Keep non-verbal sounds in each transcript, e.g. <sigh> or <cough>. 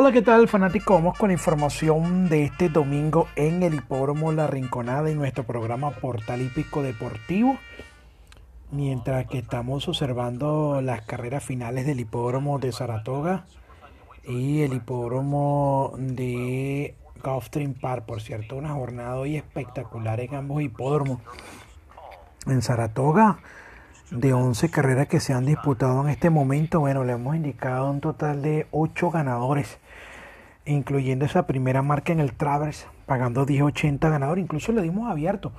Hola, ¿qué tal fanático? Vamos con información de este domingo en el hipódromo La Rinconada en nuestro programa Portal Hípico Deportivo. Mientras que estamos observando las carreras finales del hipódromo de Saratoga y el hipódromo de Gulfstream Park, por cierto, una jornada hoy espectacular en ambos hipódromos. En Saratoga, de 11 carreras que se han disputado en este momento, bueno, le hemos indicado un total de 8 ganadores incluyendo esa primera marca en el Travers, pagando 10.80 ganador. Incluso le dimos abierto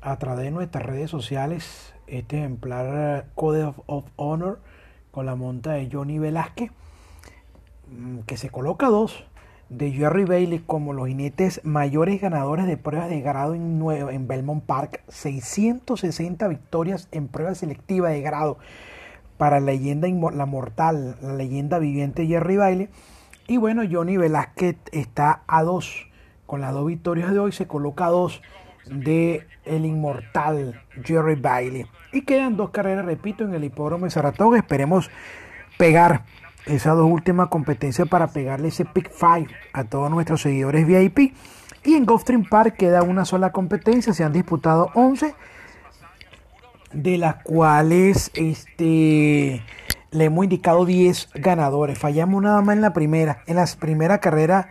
a través de nuestras redes sociales este ejemplar Code of, Honor con la monta de Johnny Velázquez, mm, que se coloca dos de Jerry Bailey como los jinetes mayores ganadores de pruebas de grado en, en Belmont Park, 660 victorias en pruebas selectivas de grado para la leyenda la mortal, la leyenda viviente Jerry Bailey y bueno, Johnny Velázquez está a dos. Con las dos victorias de hoy se coloca a dos de el inmortal Jerry Bailey. Y quedan dos carreras, repito, en el hipódromo de Saratoga. Esperemos pegar esas dos últimas competencias para pegarle ese pick five a todos nuestros seguidores VIP. Y en Gulfstream Park queda una sola competencia. Se han disputado 11, de las cuales este le hemos indicado 10 ganadores. Fallamos nada más en la primera. En la primera carrera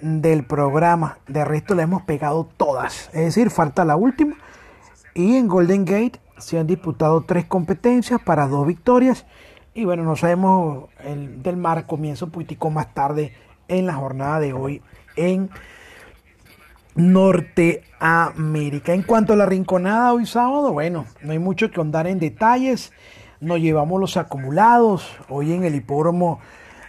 del programa. De resto le hemos pegado todas. Es decir, falta la última. Y en Golden Gate se han disputado tres competencias para dos victorias. Y bueno, no sabemos el del mar. Comienzo un más tarde en la jornada de hoy en Norteamérica. En cuanto a la rinconada hoy sábado, bueno, no hay mucho que andar en detalles nos llevamos los acumulados. Hoy en el hipódromo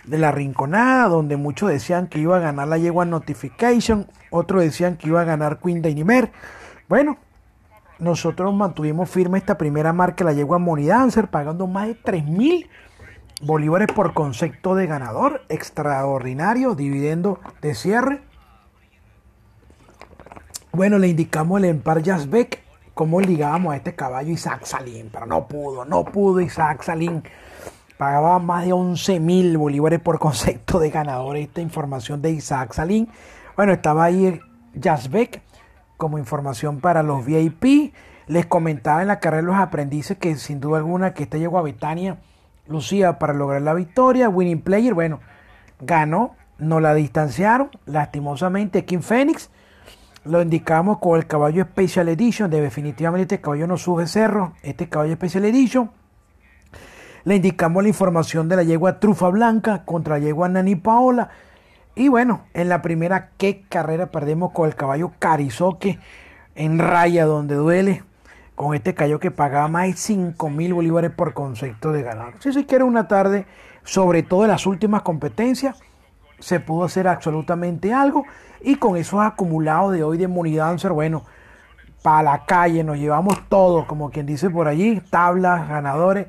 de la Rinconada, donde muchos decían que iba a ganar la yegua Notification, otros decían que iba a ganar Queen Dainimer. Bueno, nosotros mantuvimos firme esta primera marca, la yegua Money Dancer, pagando más de 3 mil bolívares por concepto de ganador. Extraordinario, dividendo de cierre. Bueno, le indicamos el Empar Beck cómo ligábamos a este caballo Isaac Salín, pero no pudo, no pudo Isaac Salín. Pagaba más de 11 mil bolívares por concepto de ganador. Esta información de Isaac Salín. Bueno, estaba ahí Jasbeck como información para los VIP. Les comentaba en la carrera de los aprendices que sin duda alguna que este llegó a Betania lucía para lograr la victoria. Winning Player, bueno, ganó, no la distanciaron. Lastimosamente, King Phoenix lo indicamos con el caballo Special Edition. De definitivamente este caballo no sube cerro. Este caballo Special Edition. Le indicamos la información de la yegua Trufa Blanca contra la yegua Nani Paola. Y bueno, en la primera, ¿qué carrera perdemos con el caballo Carizoque en raya donde duele? Con este caballo que pagaba más de 5 mil bolívares por concepto de ganar. Si se quiere una tarde, sobre todo las últimas competencias, se pudo hacer absolutamente algo. Y con esos acumulados de hoy de Money Dancer, bueno, para la calle nos llevamos todo, como quien dice por allí, tablas, ganadores.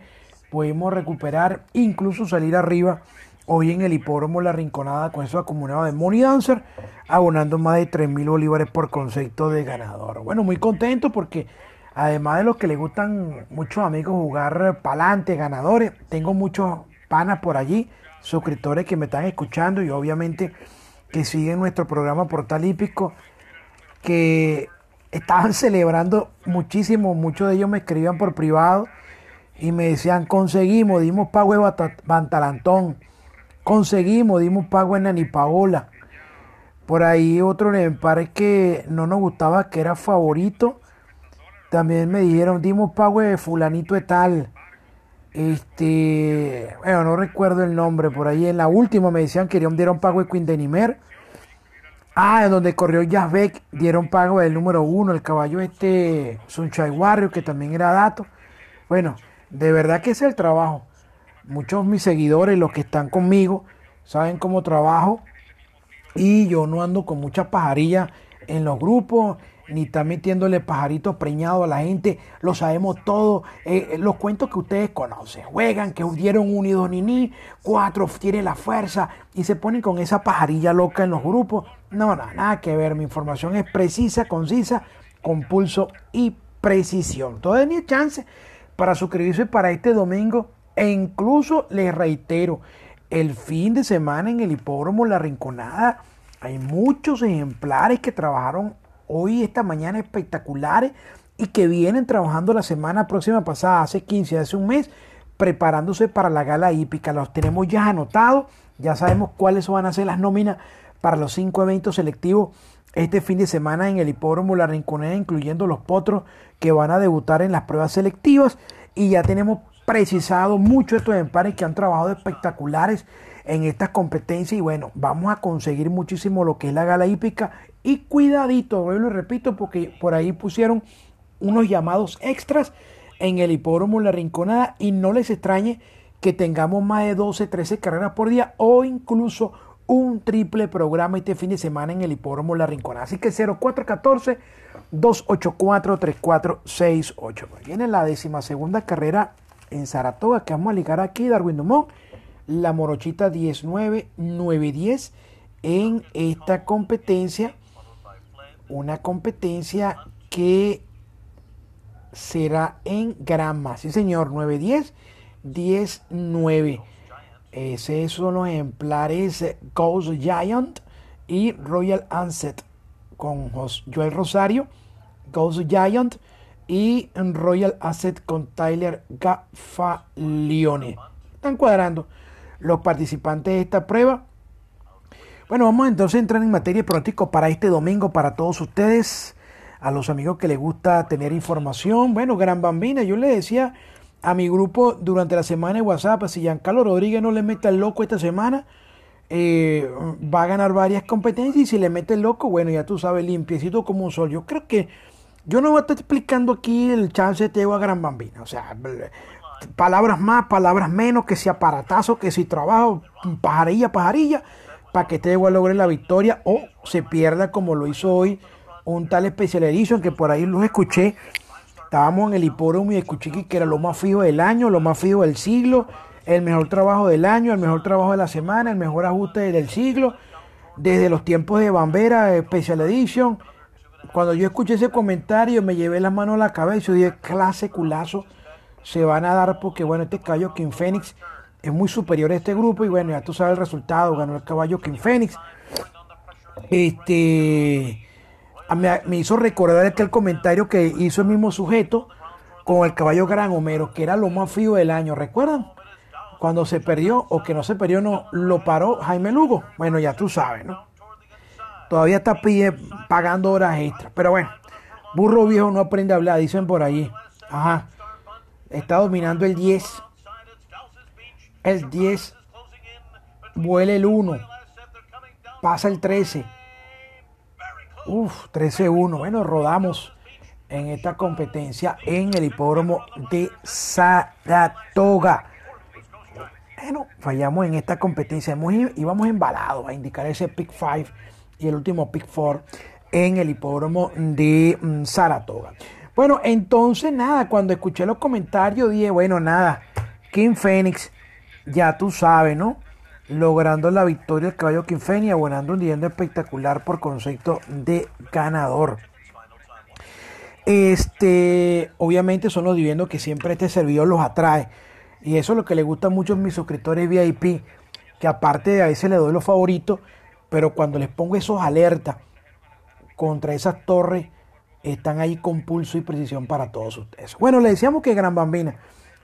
Pudimos recuperar, incluso salir arriba hoy en el hipódromo La Rinconada con esos acumulados de Money Dancer, abonando más de 3 mil bolívares por concepto de ganador. Bueno, muy contento porque además de los que le gustan muchos amigos jugar pa'lante, ganadores, tengo muchos panas por allí suscriptores que me están escuchando y obviamente que siguen nuestro programa Portal Hípico, que estaban <laughs> celebrando muchísimo, muchos de ellos me escribían por privado y me decían, conseguimos, dimos pago de Bantalantón, conseguimos, dimos pago en Nani Paola. Por ahí otro parece que no nos gustaba, que era favorito. También me dijeron, dimos pago de fulanito de tal. Este, bueno, no recuerdo el nombre, por ahí en la última me decían que dieron pago de Quindenimer. Ah, en donde corrió Yazbek, dieron pago del número uno, el caballo este Sunshine Warrior, que también era dato. Bueno, de verdad que es el trabajo. Muchos de mis seguidores, los que están conmigo, saben cómo trabajo. Y yo no ando con mucha pajarilla en los grupos, ni está metiéndole pajaritos preñados a la gente, lo sabemos todo, eh, eh, los cuentos que ustedes conocen, juegan, que dieron un y cuatro tiene la fuerza y se ponen con esa pajarilla loca en los grupos. No, no, nada que ver, mi información es precisa, concisa, con pulso y precisión. Todavía ni chance para suscribirse para este domingo e incluso les reitero, el fin de semana en el hipódromo La Rinconada hay muchos ejemplares que trabajaron hoy, esta mañana espectaculares y que vienen trabajando la semana próxima pasada, hace 15, hace un mes, preparándose para la gala hípica. Los tenemos ya anotados, ya sabemos cuáles van a ser las nóminas para los cinco eventos selectivos este fin de semana en el hipódromo La Rinconada, incluyendo los potros que van a debutar en las pruebas selectivas. Y ya tenemos precisado muchos de estos ejemplares que han trabajado espectaculares en estas competencias. Y bueno, vamos a conseguir muchísimo lo que es la gala hípica. Y cuidadito, lo repito, porque por ahí pusieron unos llamados extras en el hipódromo La Rinconada y no les extrañe que tengamos más de 12, 13 carreras por día o incluso un triple programa este fin de semana en el hipódromo La Rinconada. Así que 0414 284 3468. Viene la décima segunda carrera en Saratoga que vamos a ligar aquí, Darwin Dumont, la morochita 19-910 en esta competencia. Una competencia que será en grama. Sí, señor, 9-10, 10-9. Esos son los ejemplares Ghost Giant y Royal Anset con Joel Rosario, Ghost Giant y Royal Asset con Tyler Gaffalione. Están cuadrando los participantes de esta prueba. Bueno, vamos entonces a entrar en materia pronóstico para este domingo para todos ustedes a los amigos que les gusta tener información. Bueno, Gran Bambina, yo le decía a mi grupo durante la semana de WhatsApp, si Giancarlo Rodríguez no le mete el loco esta semana, eh, va a ganar varias competencias y si le mete el loco, bueno, ya tú sabes, limpiecito como un sol. Yo creo que yo no voy a estar explicando aquí el chance de a Gran Bambina. O sea, palabras más, palabras menos, que si aparatazo, que si trabajo, pajarilla, pajarilla, para que Teo logre la victoria o se pierda como lo hizo hoy un tal Special Edition que por ahí los escuché. Estábamos en el hipódromo y escuché que era lo más fijo del año, lo más fijo del siglo, el mejor trabajo del año, el mejor trabajo de la semana, el mejor ajuste del siglo, desde los tiempos de Bambera, Special Edition. Cuando yo escuché ese comentario me llevé la mano a la cabeza y dije, clase culazo se van a dar porque bueno, este caballo King Phoenix es muy superior a este grupo y bueno, ya tú sabes el resultado, ganó el caballo King Phoenix. Este me, hizo recordar aquel comentario que hizo el mismo sujeto con el caballo Gran Homero, que era lo más frío del año, ¿recuerdan? Cuando se perdió o que no se perdió, no lo paró Jaime Lugo. Bueno, ya tú sabes, ¿no? Todavía está pagando horas extras. Pero bueno, burro viejo no aprende a hablar, dicen por ahí. Ajá. Está dominando el 10. El 10. Vuela el 1. Pasa el 13 Uf, 13-1. Bueno, rodamos en esta competencia en el hipódromo de Saratoga. Bueno, fallamos en esta competencia. Íbamos embalados a indicar ese pick 5 y el último pick 4 en el hipódromo de mm, Saratoga. Bueno, entonces nada, cuando escuché los comentarios dije, bueno, nada, King Phoenix, ya tú sabes, ¿no? logrando la victoria el caballo Quinfeni, abonando un dividendo espectacular por concepto de ganador. Este, obviamente son los dividendos que siempre este servidor los atrae. Y eso es lo que le gusta mucho a mis suscriptores VIP, que aparte de a veces le doy los favoritos, pero cuando les pongo esos alertas contra esas torres, están ahí con pulso y precisión para todos ustedes. Bueno, le decíamos que Gran Bambina,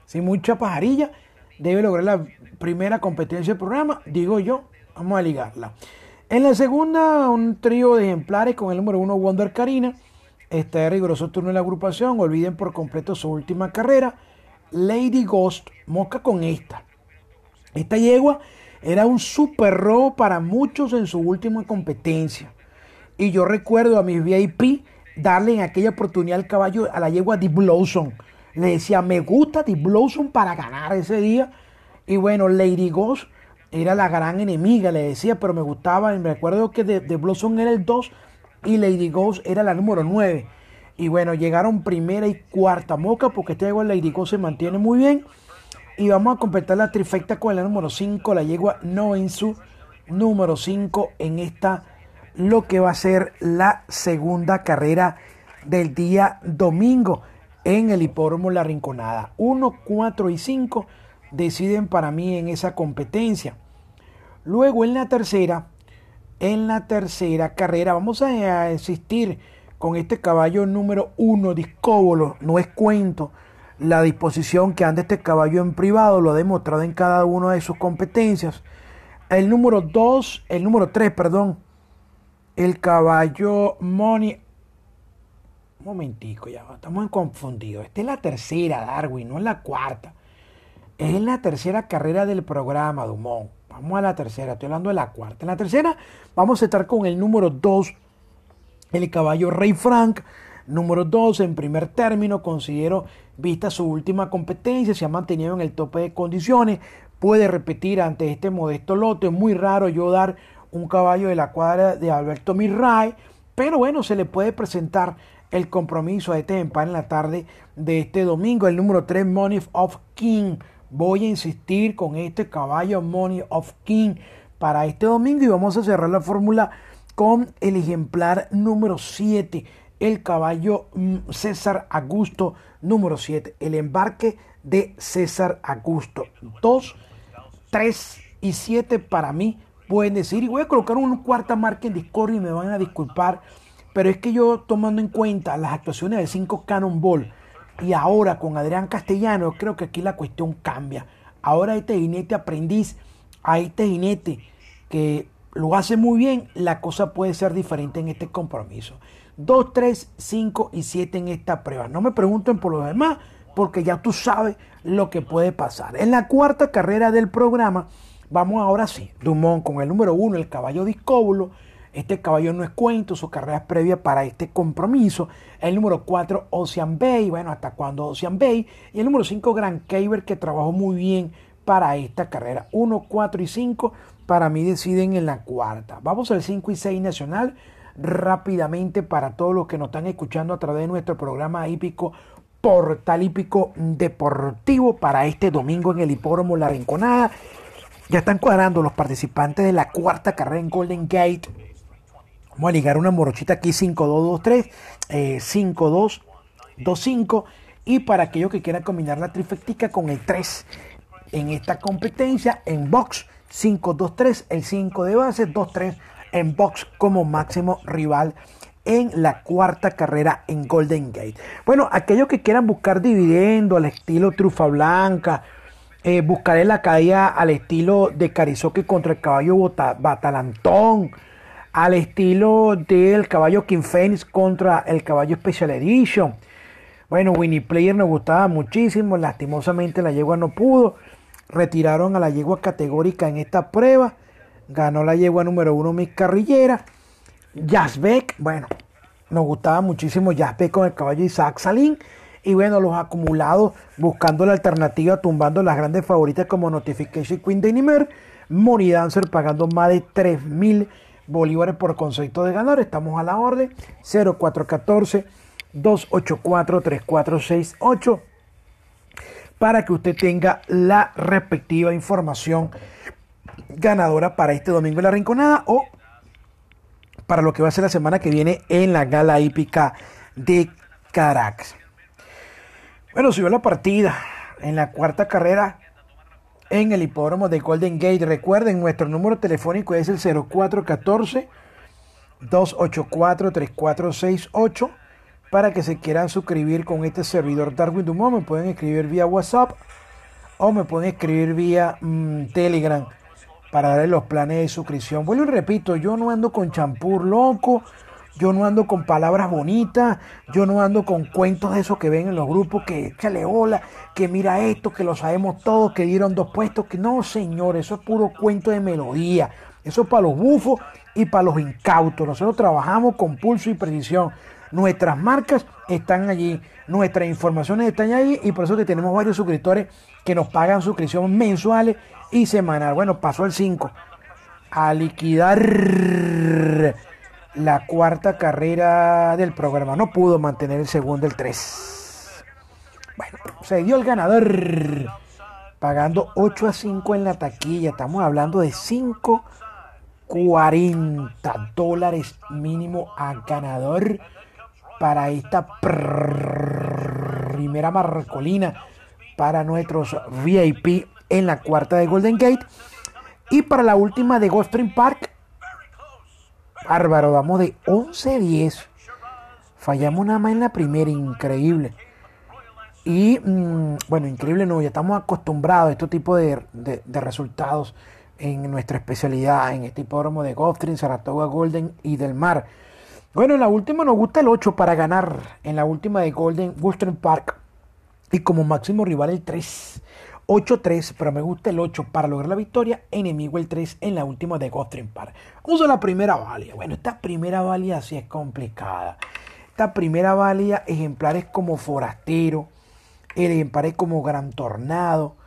sin mucha pajarilla, debe lograr la primera competencia del programa, digo yo, vamos a ligarla. En la segunda, un trío de ejemplares con el número uno Wonder Karina. Está de riguroso turno de la agrupación. Olviden por completo su última carrera. Lady Ghost, mosca con esta. Esta yegua era un super robo para muchos en su última competencia. Y yo recuerdo a mis VIP darle en aquella oportunidad al caballo a la yegua Deep Blossom. Le decía, me gusta Deep Blossom para ganar ese día y bueno, Lady Ghost era la gran enemiga, le decía, pero me gustaba. Me acuerdo que de, Blossom era el 2 y Lady Ghost era la número 9. Y bueno, llegaron primera y cuarta moca porque este yegua Lady Ghost se mantiene muy bien. Y vamos a completar la trifecta con la número 5, la yegua No en su número 5 en esta, lo que va a ser la segunda carrera del día domingo en el hipódromo La Rinconada. 1, 4 y 5 deciden para mí en esa competencia. Luego en la tercera, en la tercera carrera, vamos a insistir con este caballo número uno, Discóbolo, no es cuento. La disposición que anda este caballo en privado lo ha demostrado en cada una de sus competencias. El número 2, el número 3, perdón, el caballo Money. Un momentico, ya estamos confundidos. Esta es la tercera, Darwin, no es la cuarta. Es la tercera carrera del programa, Dumont. Vamos a la tercera, estoy hablando de la cuarta. En la tercera vamos a estar con el número 2, el caballo Rey Frank. Número 2 en primer término, considero, vista su última competencia, se ha mantenido en el tope de condiciones, puede repetir ante este modesto lote. Es muy raro yo dar un caballo de la cuadra de Alberto Mirray, pero bueno, se le puede presentar el compromiso a este en la tarde de este domingo. El número 3, Money of King. Voy a insistir con este caballo Money of King para este domingo y vamos a cerrar la fórmula con el ejemplar número 7, el caballo mm, César Augusto número 7, el embarque de César Augusto. 2, 3 y 7 para mí pueden decir, y voy a colocar una cuarta marca en Discord y me van a disculpar, pero es que yo tomando en cuenta las actuaciones del 5 Cannonball y ahora con Adrián Castellano, creo que aquí la cuestión cambia. Ahora este jinete aprendiz, a este jinete que lo hace muy bien, la cosa puede ser diferente en este compromiso. 2, 3, 5 y 7 en esta prueba. No me pregunten por lo demás, porque ya tú sabes lo que puede pasar. En la cuarta carrera del programa, Vamos ahora sí, Dumont con el número uno, el caballo discóbulo. Este caballo no es cuento, su carrera es previa para este compromiso. El número 4, Ocean Bay, bueno, hasta cuándo Ocean Bay. Y el número 5, Grand Caber, que trabajó muy bien para esta carrera. 1, 4 y 5, para mí deciden en la cuarta. Vamos al 5 y 6 nacional. Rápidamente para todos los que nos están escuchando a través de nuestro programa hípico Portal Hípico Deportivo para este domingo en el Hipódromo La Rinconada. Ya están cuadrando los participantes de la cuarta carrera en Golden Gate. Vamos a ligar una morochita aquí 5-2-2-3, eh, 5-2-2-5. Y para aquellos que quieran combinar la trifectica con el 3 en esta competencia, en box 5-2-3, el 5 de base, 2-3 en box como máximo rival en la cuarta carrera en Golden Gate. Bueno, aquellos que quieran buscar dividendo al estilo trufa blanca, eh, buscaré la caída al estilo de Carizoque contra el caballo Batalantón, al estilo del caballo King Phoenix contra el caballo Special Edition. Bueno, Winnie Player nos gustaba muchísimo, lastimosamente la yegua no pudo. Retiraron a la yegua categórica en esta prueba. Ganó la yegua número uno, Miss Carrillera. Jasbeck, bueno, nos gustaba muchísimo Jasbeck con el caballo Isaac Salín. Y bueno, los acumulados buscando la alternativa, tumbando las grandes favoritas como Notification Queen de Nimer, Money Dancer pagando más de 3 mil bolívares por concepto de ganador. Estamos a la orden 0414 284 3468 para que usted tenga la respectiva información ganadora para este domingo en la Rinconada o para lo que va a ser la semana que viene en la gala hípica de Caracas. Bueno, subió la partida en la cuarta carrera en el hipódromo de Golden Gate. Recuerden, nuestro número telefónico es el 0414-284-3468 para que se quieran suscribir con este servidor Darwin Dumont. Me pueden escribir vía WhatsApp o me pueden escribir vía mm, Telegram para darle los planes de suscripción. Bueno, y repito, yo no ando con champur loco yo no ando con palabras bonitas, yo no ando con cuentos de esos que ven en los grupos, que échale hola, que mira esto, que lo sabemos todos, que dieron dos puestos, que no, señor, eso es puro cuento de melodía. Eso es para los bufos y para los incautos. Nosotros trabajamos con pulso y precisión. Nuestras marcas están allí, nuestras informaciones están allí y por eso que tenemos varios suscriptores que nos pagan suscripción mensuales y semanal. Bueno, pasó el 5. A liquidar la cuarta carrera del programa. No pudo mantener el segundo, el 3. Bueno, se dio el ganador pagando 8 a 5 en la taquilla. Estamos hablando de 5.40 dólares mínimo a ganador para esta primera marcolina para nuestros VIP en la cuarta de Golden Gate. Y para la última de Gulfstream Park, bárbaro, vamos de 11-10. Fallamos nada más en la primera, increíble. Y mm, bueno, increíble no, ya estamos acostumbrados a este tipo de, resultados en nuestra especialidad, en este hipódromo de Gulfstream, Saratoga Golden y del Mar. Bueno, en la última nos gusta el 8 para ganar, en la última de Golden Gulfstream Park. Y como máximo rival el 3. 8-3, pero me gusta el 8 para lograr la victoria. Enemigo el 3 en la última de Gulfstream Park. A la primera válida. Bueno, esta primera válida sí es complicada. Esta primera válida, ejemplares como Forastero, ejemplares como Gran Tornado,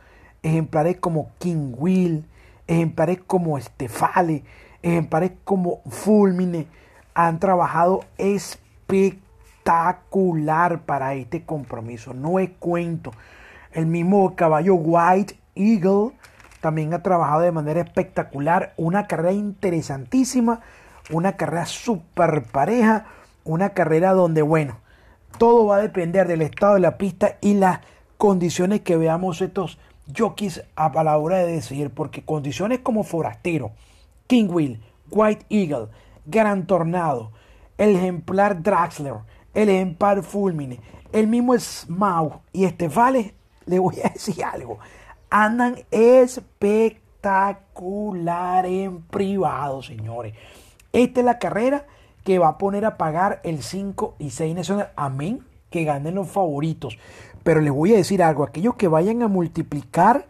ejemplares como King Will, ejemplares como Estefale, ejemplares como Fulmine, han trabajado espectacular para este compromiso. No es cuento. El mismo caballo White Eagle también ha trabajado de manera espectacular. Una carrera interesantísima, una carrera súper pareja, una carrera donde, bueno, todo va a depender del estado de la pista y las condiciones que veamos estos jockeys a la hora de decidir, porque condiciones como Forastero, King Will, White Eagle, Gran Tornado, el ejemplar Draxler, el ejemplar Fulmine, el mismo Smaug y Estefales, le voy a decir algo, andan espectacular en privado, señores. Esta es la carrera que va a poner a pagar el 5 y 6 nacional. Amén, que ganen los favoritos. Pero les voy a decir algo, aquellos que vayan a multiplicar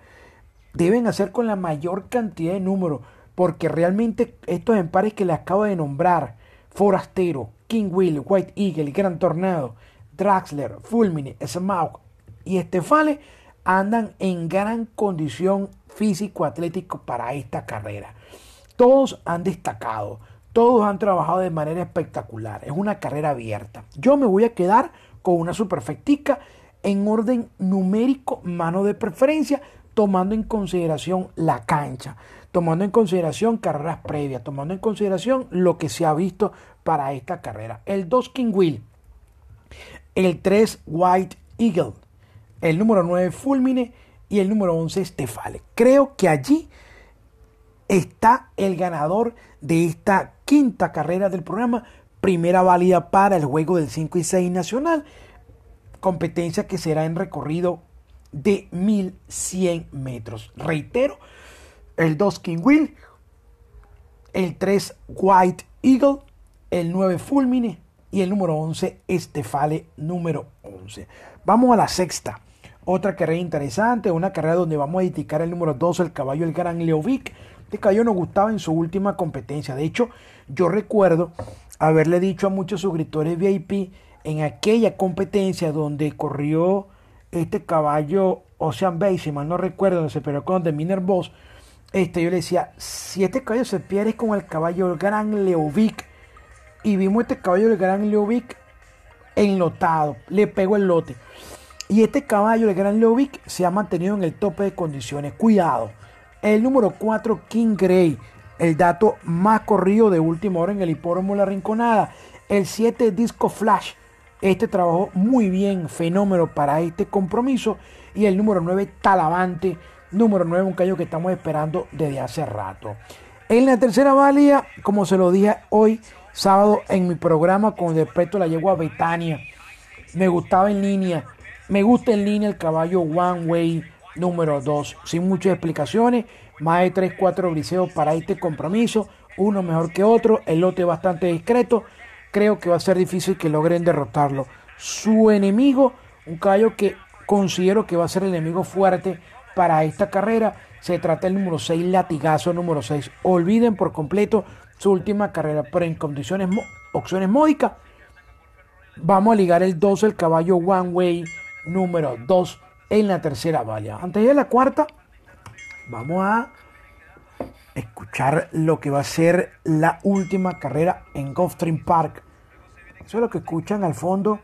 deben hacer con la mayor cantidad de números, porque realmente estos empares que les acabo de nombrar, Forastero, King Will, White Eagle, Gran Tornado, Draxler, Fulmine, Smaug y Estefale andan en gran condición físico-atlético para esta carrera. Todos han destacado. Todos han trabajado de manera espectacular. Es una carrera abierta. Yo me voy a quedar con una superfectica en orden numérico, mano de preferencia, tomando en consideración la cancha, tomando en consideración carreras previas, tomando en consideración lo que se ha visto para esta carrera. El 2 King Will, el 3 White Eagle, el número 9 Fulmine y el número 11 Stefale. Creo que allí está el ganador de esta quinta carrera del programa, primera válida para el juego del 5 y 6 nacional, competencia que será en recorrido de 1100 metros. Reitero, el 2 King Will, el 3 White Eagle, el 9 Fulmine y el número 11 Estefale número 11. Vamos a la sexta. Otra carrera interesante, una carrera donde vamos a indicar el número 2, el caballo el Gran Leovic. Este caballo nos gustaba en su última competencia. De hecho, yo recuerdo haberle dicho a muchos suscriptores VIP en aquella competencia donde corrió este caballo Ocean Bay, si mal no recuerdo, donde se peleó con The Miner Boss, este, yo le decía, si este caballo se pierde con el caballo el Gran Leovic, y vimos este caballo el Gran Leovic enlotado, le pegó el lote. Y este caballo el Gran Leovic se ha mantenido en el tope de condiciones. Cuidado. El número 4, King Gray, el dato más corrido de última hora en el hipódromo La Rinconada. El 7 Disco Flash. Este trabajó muy bien, fenómeno para este compromiso. Y el número 9 Talavante. Número 9, un callo que estamos esperando desde hace rato. En la tercera válida, como se lo dije hoy, sábado, en mi programa con respecto a la yegua Betania. Me gustaba en línea. Me gusta en línea el caballo One Way número 2. Sin muchas explicaciones, más de 3, 4 briseos para este compromiso, uno mejor que otro, el lote bastante discreto, creo que va a ser difícil que logren derrotarlo. Su enemigo, un caballo que considero que va a ser el enemigo fuerte para esta carrera, se trata del número 6, latigazo número 6. Olviden por completo su última carrera, pero en condiciones, opciones módicas, vamos a ligar el 2, el caballo One Way número 2 en la tercera valla. Antes de la cuarta, vamos a escuchar lo que va a ser la última carrera en Gulfstream Park. Eso es lo que escuchan al fondo.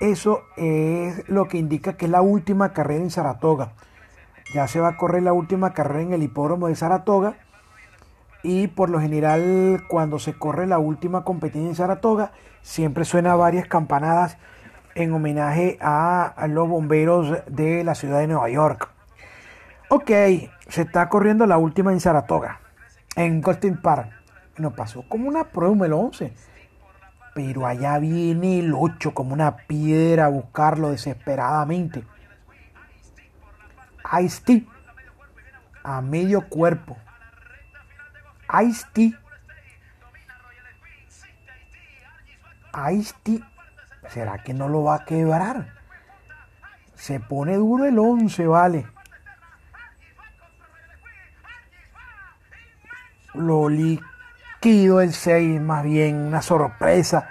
Eso es lo que indica que es la última carrera en Saratoga. Ya se va a correr la última carrera en el hipódromo de Saratoga. Y por lo general, cuando se corre la última competencia en Saratoga, siempre suena varias campanadas en homenaje a, los bomberos de la ciudad de Nueva York. Ok, se está corriendo la última en Saratoga, en Goldstein Park. Nos pasó como una prueba el 11. Pero allá viene el 8 como una piedra a buscarlo desesperadamente. Ice-T a medio cuerpo. Ice-T. Ice-T. ¿Será que no lo va a quebrar? Se pone duro el 11, vale. Lo liquido el 6, más bien una sorpresa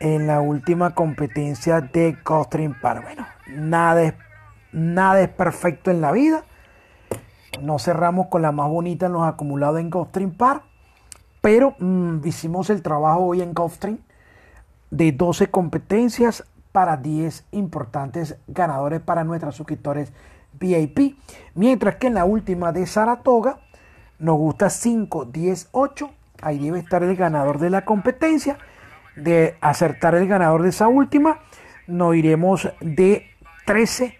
en la última competencia de Costrin Park. Bueno, nada es, nada es perfecto en la vida. No cerramos con la más bonita en los acumulados en Gulfstream Park, pero mm, hicimos el trabajo hoy en Gulfstream de 12 competencias para 10 importantes ganadores para nuestros suscriptores VIP. Mientras que en la última de Saratoga nos gusta 5, 10, 8. Ahí debe estar el ganador de la competencia. De acertar el ganador de esa última, nos iremos de 13,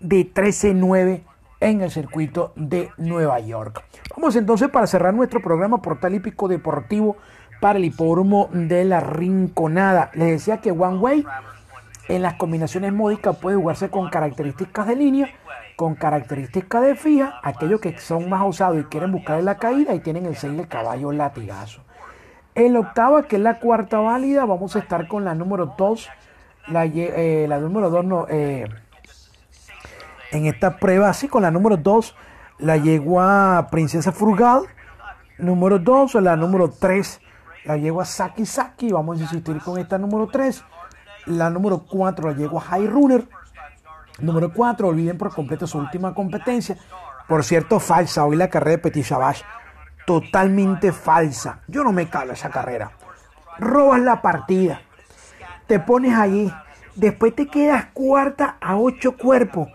de 13, 9 en el circuito de Nueva York. Vamos entonces para cerrar nuestro programa Portal Hípico Deportivo para el hipódromo de la Rinconada. Les decía que One Way en las combinaciones módicas puede jugarse con características de línea, con características de fija. Aquellos que son más osados y quieren buscar la caída, y tienen el 6 del caballo latigazo. En la octava, que es la cuarta válida, vamos a estar con la número 2. La, eh, la número 2 no, eh, en esta prueba, así con la número 2, la yegua Princesa Frugal. Número 2, la número 3, la yegua Saki Saki. Vamos a insistir con esta número 3. La número 4, la yegua High Runner. Número 4, olviden por completo su última competencia. Por cierto, falsa. Hoy la carrera de Petit Savage. Totalmente falsa. Yo no me calo esa carrera. Robas la partida. Te pones allí. Después te quedas cuarta a ocho cuerpos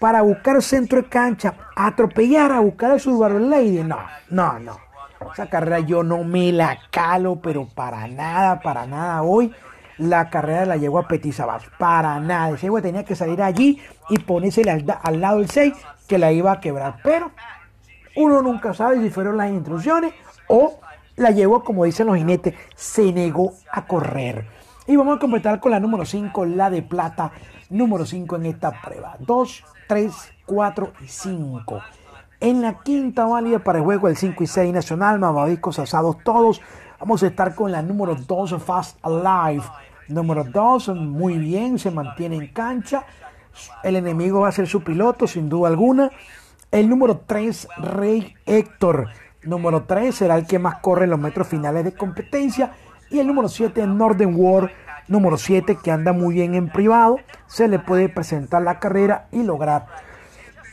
para buscar centro de cancha, atropellar a buscar a Subaru Lady. No, no, no. Esa carrera yo no me la calo, pero para nada, para nada. Hoy la carrera la llevo a Petit. Para nada. Ese güey tenía que salir allí y ponerse al, al, lado del 6 que la iba a quebrar. Pero uno nunca sabe si fueron las instrucciones o la llevó, como dicen los jinetes, se negó a correr. Y vamos a completar con la número 5, la de plata, número 5 en esta prueba. 2, 3, 4 y 5. En la quinta válida para el juego el 5 y 6 nacional, mamadiscos asados todos. Vamos a estar con la número 2, Fast Alive. Número 2, muy bien, se mantiene en cancha. El enemigo va a ser su piloto, sin duda alguna. El número 3, Rey Héctor. Número 3 será el que más corre en los metros finales de competencia. Y el número 7, Northern World número 7 que anda muy bien en privado, se le puede presentar la carrera y lograr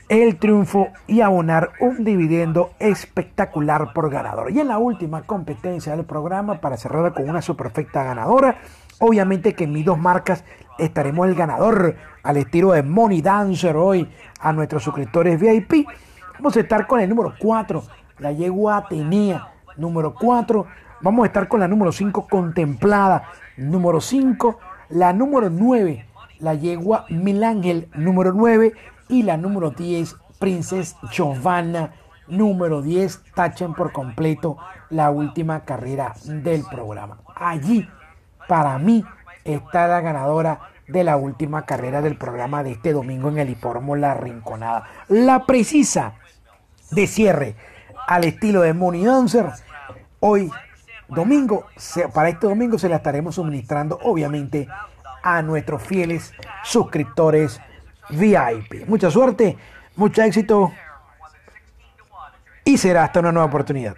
el triunfo y abonar un dividendo espectacular por ganador. Y en la última competencia del programa, para cerrar con una superfecta ganadora, obviamente que en mis dos marcas estaremos el ganador al estilo de Money Dancer hoy a nuestros suscriptores VIP. Vamos a estar con el número 4, la yegua Atenea, número 4. Vamos a estar con la número 5, contemplada, número 5, la número 9, la yegua Milángel, número 9, y la número 10, Princess Giovanna, número 10, tachen por completo la última carrera del programa. Allí, para mí, está la ganadora de la última carrera del programa de este domingo en el hipódromo La Rinconada. La precisa de cierre al estilo de Money Dancer. Hoy domingo, para este domingo se la estaremos suministrando obviamente a nuestros fieles suscriptores VIP. Mucha suerte, mucho éxito y será hasta una nueva oportunidad.